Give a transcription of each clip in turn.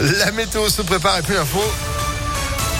La météo se prépare et puis l'info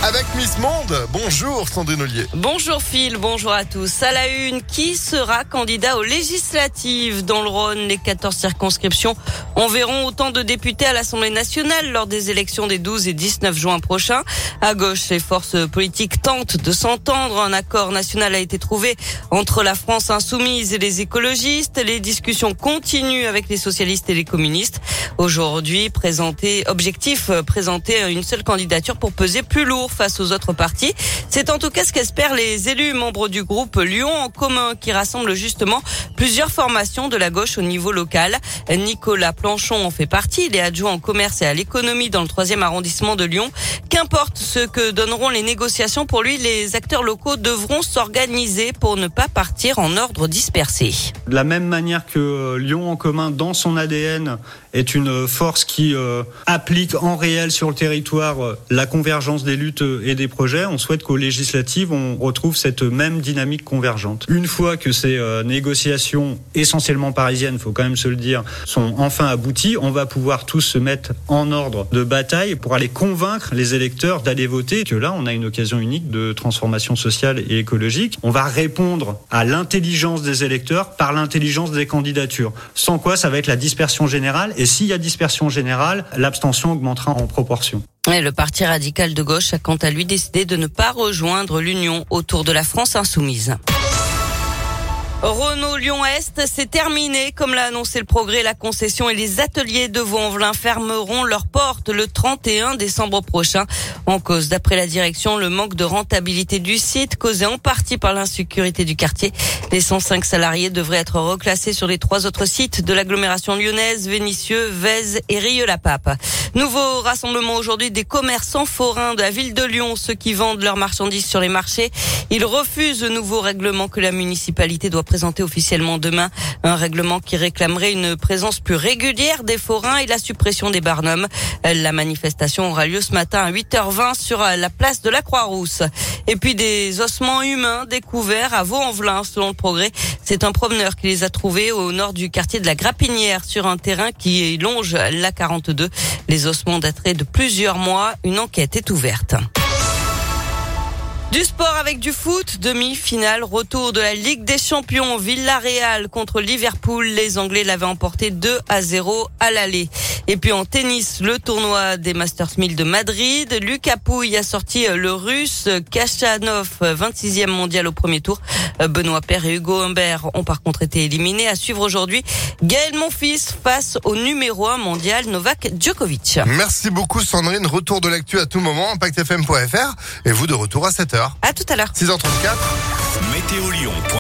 avec Miss Monde. Bonjour Sandrine Ollier. Bonjour Phil, bonjour à tous. À la une, qui sera candidat aux législatives dans le Rhône? Les 14 circonscriptions enverront autant de députés à l'Assemblée nationale lors des élections des 12 et 19 juin prochains. À gauche, les forces politiques tentent de s'entendre. Un accord national a été trouvé entre la France insoumise et les écologistes. Les discussions continuent avec les socialistes et les communistes. Aujourd'hui, présenter, objectif, présenter une seule candidature pour peser plus lourd face aux autres partis. C'est en tout cas ce qu'espèrent les élus membres du groupe Lyon en commun qui rassemble justement plusieurs formations de la gauche au niveau local. Nicolas Planchon en fait partie. Il est adjoint au commerce et à l'économie dans le troisième arrondissement de Lyon. Qu'importe ce que donneront les négociations, pour lui, les acteurs locaux devront s'organiser pour ne pas partir en ordre dispersé. De la même manière que Lyon en commun, dans son ADN, est une force qui euh, applique en réel sur le territoire euh, la convergence des luttes et des projets. On souhaite qu'aux législatives, on retrouve cette même dynamique convergente. Une fois que ces euh, négociations, essentiellement parisiennes, faut quand même se le dire, sont enfin abouties, on va pouvoir tous se mettre en ordre de bataille pour aller convaincre les électeurs d'aller voter. Que là, on a une occasion unique de transformation sociale et écologique. On va répondre à l'intelligence des électeurs par l'intelligence des candidatures. Sans quoi, ça va être la dispersion générale. Et s'il y a dispersion générale, l'abstention augmentera en proportion. Le parti radical de gauche a quant à lui décidé de ne pas rejoindre l'Union autour de la France insoumise. Renault Lyon-Est, c'est terminé. Comme l'a annoncé le progrès, la concession et les ateliers de Vaux-en-Velin fermeront leurs portes le 31 décembre prochain. En cause, d'après la direction, le manque de rentabilité du site, causé en partie par l'insécurité du quartier. Les 105 salariés devraient être reclassés sur les trois autres sites de l'agglomération lyonnaise, Vénissieux, Vèze et Rieux-la-Pape. Nouveau rassemblement aujourd'hui des commerçants forains de la ville de Lyon, ceux qui vendent leurs marchandises sur les marchés. Ils refusent le nouveau règlement que la municipalité doit présenter officiellement demain. Un règlement qui réclamerait une présence plus régulière des forains et la suppression des barnums. La manifestation aura lieu ce matin à 8h20 sur la place de la Croix-Rousse. Et puis des ossements humains découverts à Vaux-en-Velin, selon le progrès. C'est un promeneur qui les a trouvés au nord du quartier de la Grappinière sur un terrain qui longe la 42. Les ossements dateraient de plusieurs mois. Une enquête est ouverte. Du sport avec du foot, demi-finale, retour de la Ligue des Champions, Villarreal contre Liverpool. Les Anglais l'avaient emporté 2 à 0 à l'aller. Et puis en tennis, le tournoi des Masters 1000 de Madrid. Lucas Pouille a sorti le russe Kachanov, 26e mondial au premier tour. Benoît Paire et Hugo Humbert ont par contre été éliminés. À suivre aujourd'hui, Gaël Monfils face au numéro 1 mondial Novak Djokovic. Merci beaucoup Sandrine. Retour de l'actu à tout moment, impactfm.fr et vous de retour à 7h. À tout à l'heure. 6h34. Météo Lyon.